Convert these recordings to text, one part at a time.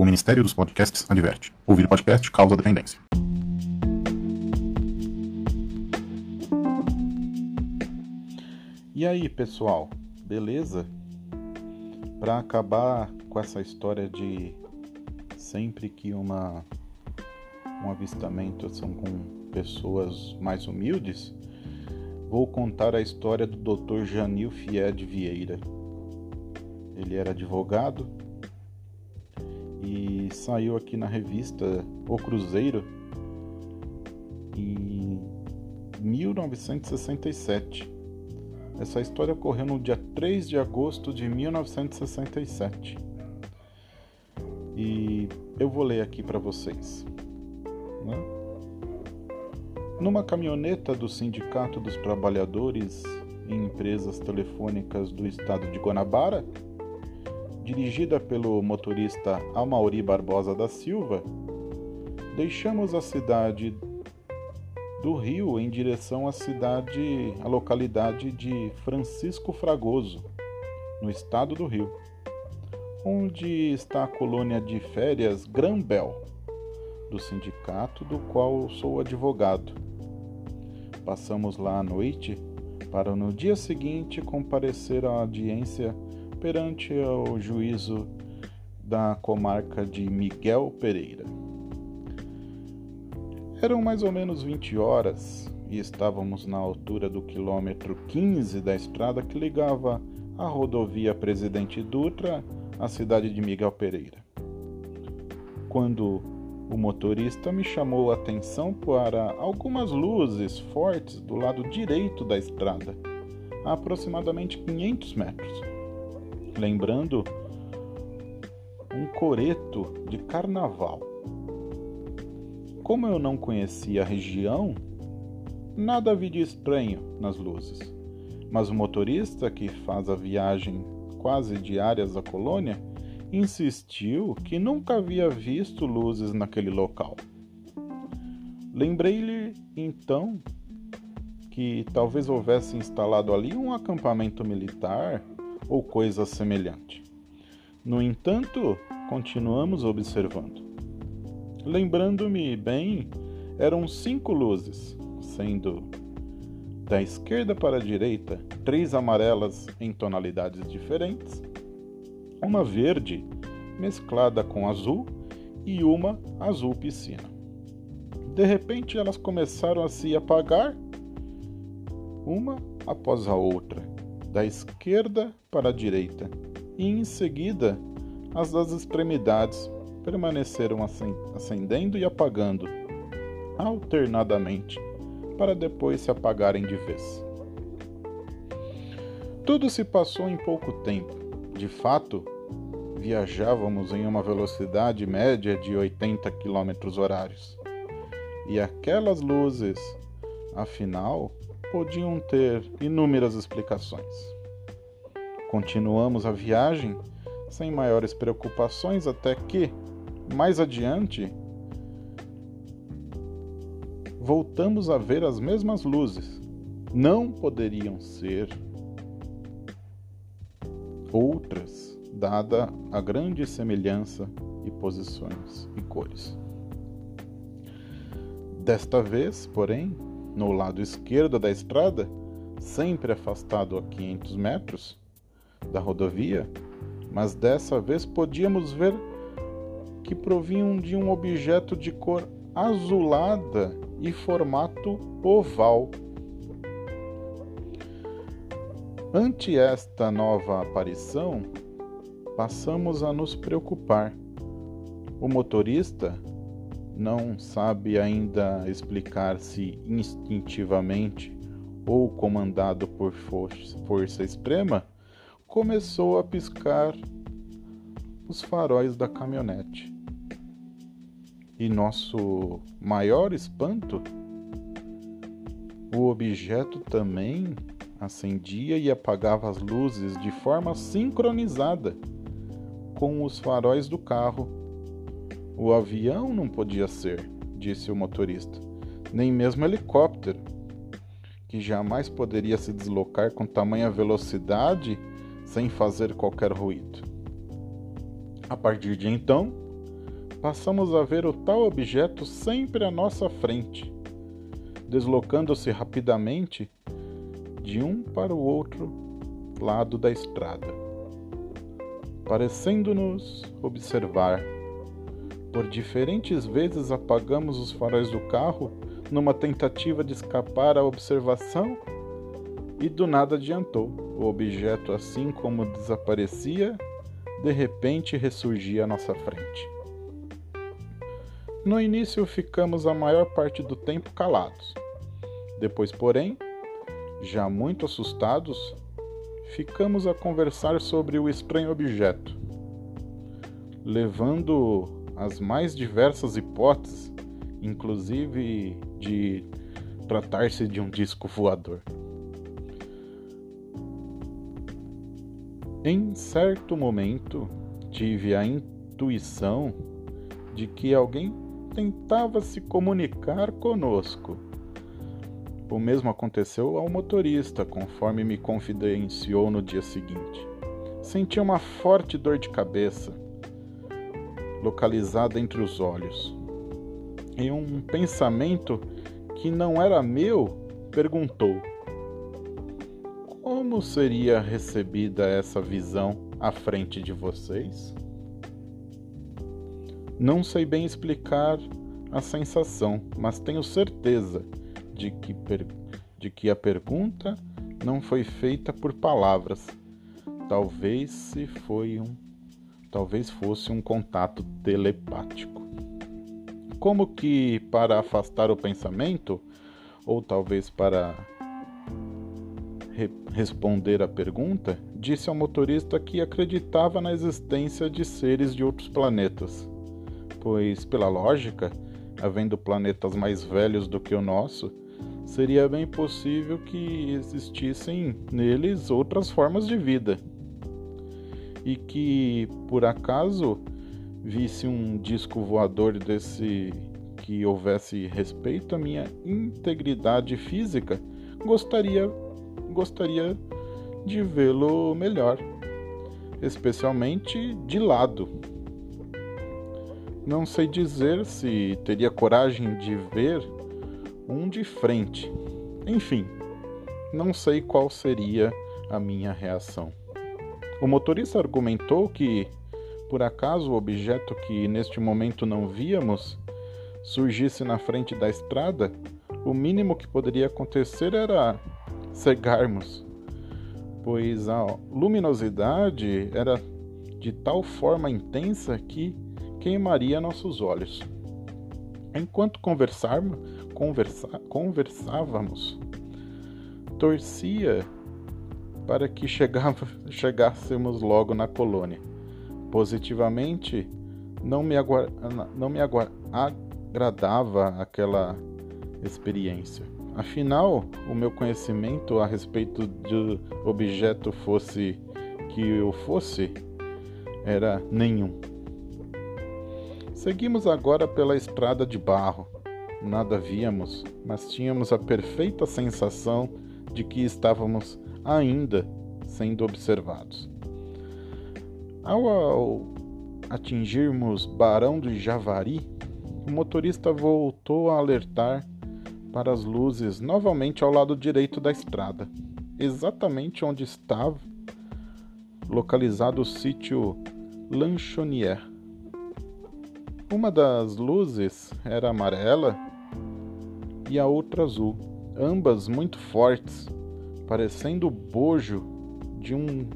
O Ministério dos Podcasts adverte: ouvir podcast causa dependência. E aí, pessoal, beleza? Para acabar com essa história de sempre que uma um avistamento são com pessoas mais humildes, vou contar a história do Dr. Janil Fied Vieira. Ele era advogado saiu aqui na revista O Cruzeiro em 1967. Essa história ocorreu no dia 3 de agosto de 1967. E eu vou ler aqui para vocês. Né? Numa caminhoneta do Sindicato dos Trabalhadores em Empresas Telefônicas do Estado de Guanabara, dirigida pelo motorista Amauri Barbosa da Silva, deixamos a cidade do Rio em direção à cidade, à localidade de Francisco Fragoso, no estado do Rio, onde está a colônia de férias Grambel, do sindicato do qual sou advogado. Passamos lá à noite para no dia seguinte comparecer à audiência perante o juízo da comarca de Miguel Pereira. Eram mais ou menos 20 horas e estávamos na altura do quilômetro 15 da estrada que ligava a rodovia Presidente Dutra à cidade de Miguel Pereira. Quando o motorista me chamou a atenção para algumas luzes fortes do lado direito da estrada, a aproximadamente 500 metros lembrando um coreto de carnaval. Como eu não conhecia a região, nada vi de estranho nas luzes, mas o motorista que faz a viagem quase diárias à colônia insistiu que nunca havia visto luzes naquele local. Lembrei-lhe então que talvez houvesse instalado ali um acampamento militar ou coisa semelhante. No entanto, continuamos observando. Lembrando-me bem, eram cinco luzes, sendo da esquerda para a direita três amarelas em tonalidades diferentes, uma verde mesclada com azul e uma azul piscina. De repente elas começaram a se apagar, uma após a outra, da esquerda para a direita, e em seguida as das extremidades permaneceram acendendo e apagando alternadamente, para depois se apagarem de vez. Tudo se passou em pouco tempo. De fato, viajávamos em uma velocidade média de 80 km horários. E aquelas luzes, afinal, podiam ter inúmeras explicações. Continuamos a viagem sem maiores preocupações até que, mais adiante, voltamos a ver as mesmas luzes. Não poderiam ser outras, dada a grande semelhança e posições e cores. Desta vez, porém, no lado esquerdo da estrada, sempre afastado a 500 metros da rodovia, mas dessa vez podíamos ver que provinham de um objeto de cor azulada e formato oval. Ante esta nova aparição, passamos a nos preocupar. O motorista não sabe ainda explicar se instintivamente ou comandado por força, extrema, começou a piscar os faróis da caminhonete. E nosso maior espanto, o objeto também acendia e apagava as luzes de forma sincronizada com os faróis do carro o avião não podia ser, disse o motorista, nem mesmo helicóptero, que jamais poderia se deslocar com tamanha velocidade sem fazer qualquer ruído. A partir de então, passamos a ver o tal objeto sempre à nossa frente, deslocando-se rapidamente de um para o outro lado da estrada, parecendo-nos observar. Por diferentes vezes apagamos os faróis do carro numa tentativa de escapar à observação e do nada adiantou. O objeto, assim como desaparecia, de repente ressurgia à nossa frente. No início ficamos a maior parte do tempo calados. Depois, porém, já muito assustados, ficamos a conversar sobre o estranho objeto, levando as mais diversas hipóteses, inclusive de tratar-se de um disco voador. Em certo momento, tive a intuição de que alguém tentava se comunicar conosco. O mesmo aconteceu ao motorista, conforme me confidenciou no dia seguinte. Senti uma forte dor de cabeça, localizada entre os olhos. E um pensamento que não era meu perguntou: como seria recebida essa visão à frente de vocês? Não sei bem explicar a sensação, mas tenho certeza de que, de que a pergunta não foi feita por palavras. Talvez se foi um, talvez fosse um contato telepático. Como que para afastar o pensamento, ou talvez para re responder à pergunta, disse ao motorista que acreditava na existência de seres de outros planetas, pois, pela lógica, havendo planetas mais velhos do que o nosso, seria bem possível que existissem neles outras formas de vida. E que, por acaso, visse um disco voador desse que houvesse respeito à minha integridade física, gostaria gostaria de vê-lo melhor, especialmente de lado. Não sei dizer se teria coragem de ver um de frente. Enfim, não sei qual seria a minha reação. O motorista argumentou que, por acaso, o objeto que neste momento não víamos surgisse na frente da estrada, o mínimo que poderia acontecer era cegarmos, pois a luminosidade era de tal forma intensa que queimaria nossos olhos. Enquanto conversa, conversávamos, torcia para que chegava, chegássemos logo na colônia. Positivamente, não me, não me agradava aquela experiência. Afinal, o meu conhecimento a respeito do objeto fosse que eu fosse era nenhum. Seguimos agora pela estrada de barro. Nada víamos, mas tínhamos a perfeita sensação de que estávamos ainda sendo observados. Ao, ao atingirmos Barão do Javari, o motorista voltou a alertar para as luzes novamente ao lado direito da estrada, exatamente onde estava localizado o sítio Lanchonier. Uma das luzes era amarela e a outra azul, ambas muito fortes, parecendo o bojo de um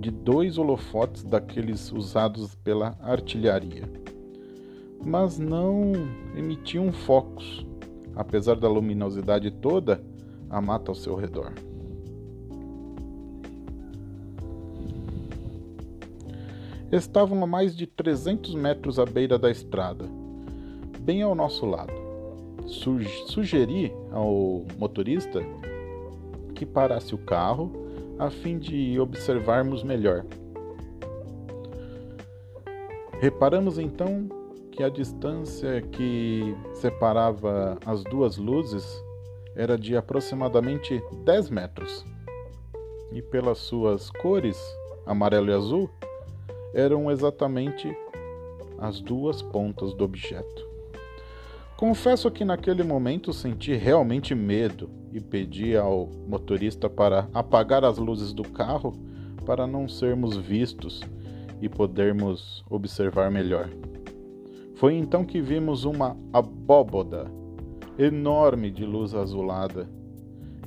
de dois holofotes daqueles usados pela artilharia. Mas não emitiam focos, apesar da luminosidade toda, a mata ao seu redor. Estavam a mais de 300 metros à beira da estrada, bem ao nosso lado. Sugeri ao motorista que parasse o carro a fim de observarmos melhor. Reparamos então que a distância que separava as duas luzes era de aproximadamente 10 metros. E pelas suas cores, amarelo e azul, eram exatamente as duas pontas do objeto. Confesso que naquele momento senti realmente medo e pedi ao motorista para apagar as luzes do carro para não sermos vistos e podermos observar melhor. Foi então que vimos uma abóboda enorme de luz azulada.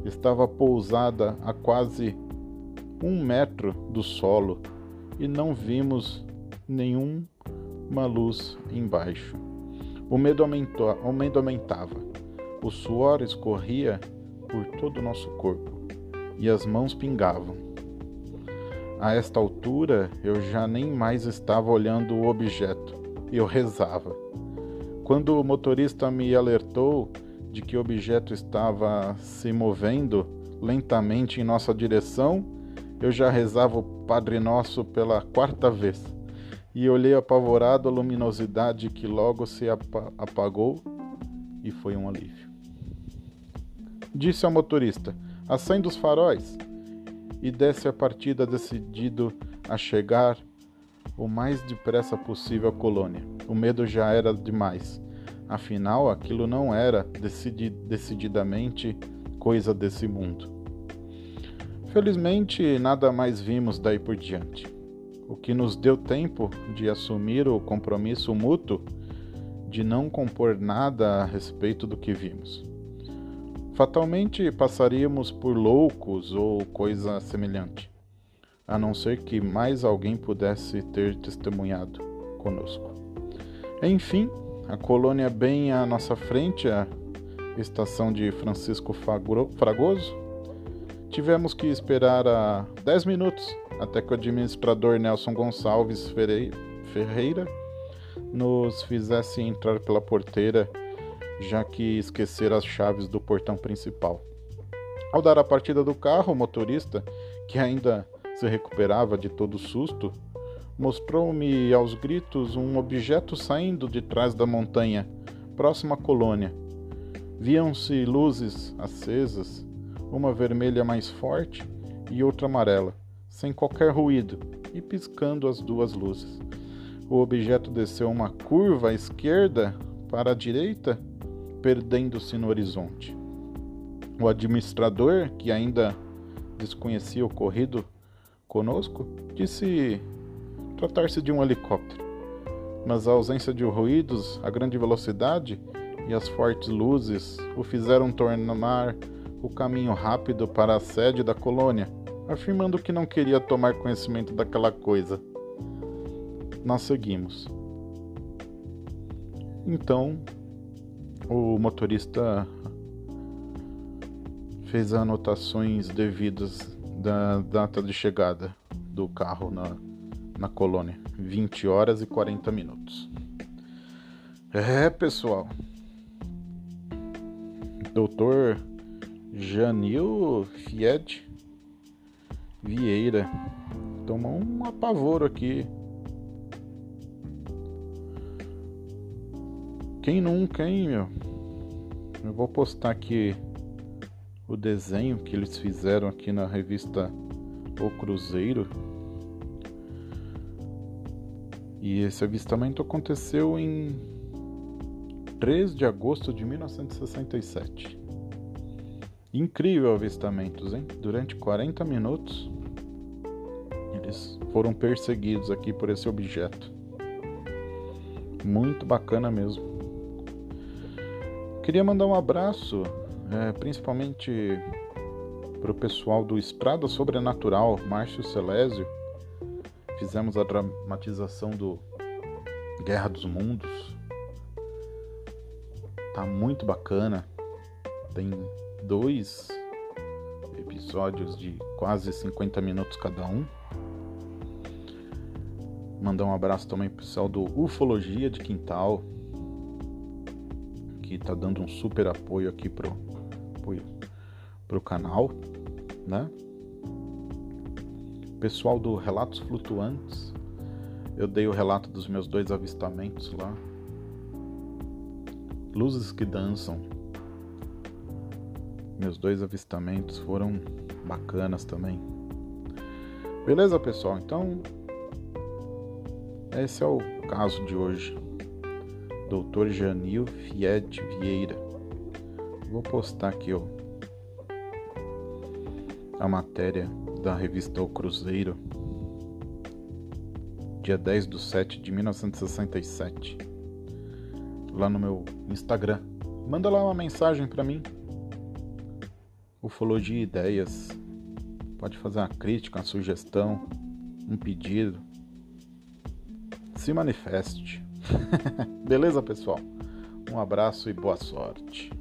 Estava pousada a quase um metro do solo e não vimos nenhuma luz embaixo. O medo, aumentou, o medo aumentava. O suor escorria por todo o nosso corpo e as mãos pingavam. A esta altura eu já nem mais estava olhando o objeto, eu rezava. Quando o motorista me alertou de que o objeto estava se movendo lentamente em nossa direção, eu já rezava o Padre Nosso pela quarta vez e olhei apavorado a luminosidade que logo se apagou e foi um alívio. Disse ao motorista: acende os faróis e desce a partida decidido a chegar o mais depressa possível à colônia. O medo já era demais. Afinal, aquilo não era decidi decididamente coisa desse mundo. Felizmente, nada mais vimos daí por diante, o que nos deu tempo de assumir o compromisso mútuo de não compor nada a respeito do que vimos. Fatalmente passaríamos por loucos ou coisa semelhante, a não ser que mais alguém pudesse ter testemunhado conosco. Enfim, a colônia bem à nossa frente, a estação de Francisco Fragoso, Tivemos que esperar a 10 minutos até que o administrador Nelson Gonçalves Ferreira nos fizesse entrar pela porteira, já que esquecera as chaves do portão principal. Ao dar a partida do carro, o motorista, que ainda se recuperava de todo susto, mostrou-me aos gritos um objeto saindo de trás da montanha, próximo à colônia. Viam-se luzes acesas uma vermelha mais forte e outra amarela, sem qualquer ruído e piscando as duas luzes. O objeto desceu uma curva à esquerda para a direita, perdendo-se no horizonte. O administrador, que ainda desconhecia o ocorrido conosco, disse tratar-se de um helicóptero. Mas a ausência de ruídos, a grande velocidade e as fortes luzes o fizeram tornar o caminho rápido para a sede da colônia, afirmando que não queria tomar conhecimento daquela coisa. Nós seguimos. Então, o motorista fez anotações devidas da data de chegada do carro na, na colônia: 20 horas e 40 minutos. É, pessoal. Doutor Janil Fied Vieira. Tomou um apavoro aqui. Quem nunca, hein, meu? Eu vou postar aqui o desenho que eles fizeram aqui na revista O Cruzeiro. E esse avistamento aconteceu em 3 de agosto de 1967. Incrível avistamentos, hein? Durante 40 minutos eles foram perseguidos aqui por esse objeto. Muito bacana mesmo. Queria mandar um abraço, é, principalmente para o pessoal do Estrada Sobrenatural, Márcio Celésio. Fizemos a dramatização do Guerra dos Mundos. Tá muito bacana. Tem dois episódios de quase 50 minutos cada um. Mandar um abraço também pro pessoal do Ufologia de Quintal, que tá dando um super apoio aqui pro, apoio pro canal, né? Pessoal do Relatos Flutuantes, eu dei o relato dos meus dois avistamentos lá. Luzes que dançam, meus dois avistamentos foram bacanas também. Beleza, pessoal? Então, esse é o caso de hoje. Dr. Janil Fied Vieira. Vou postar aqui ó, a matéria da revista O Cruzeiro, dia 10 de 7 de 1967, lá no meu Instagram. Manda lá uma mensagem para mim. Ufologia Ideias. Pode fazer uma crítica, uma sugestão, um pedido. Se manifeste. Beleza, pessoal? Um abraço e boa sorte.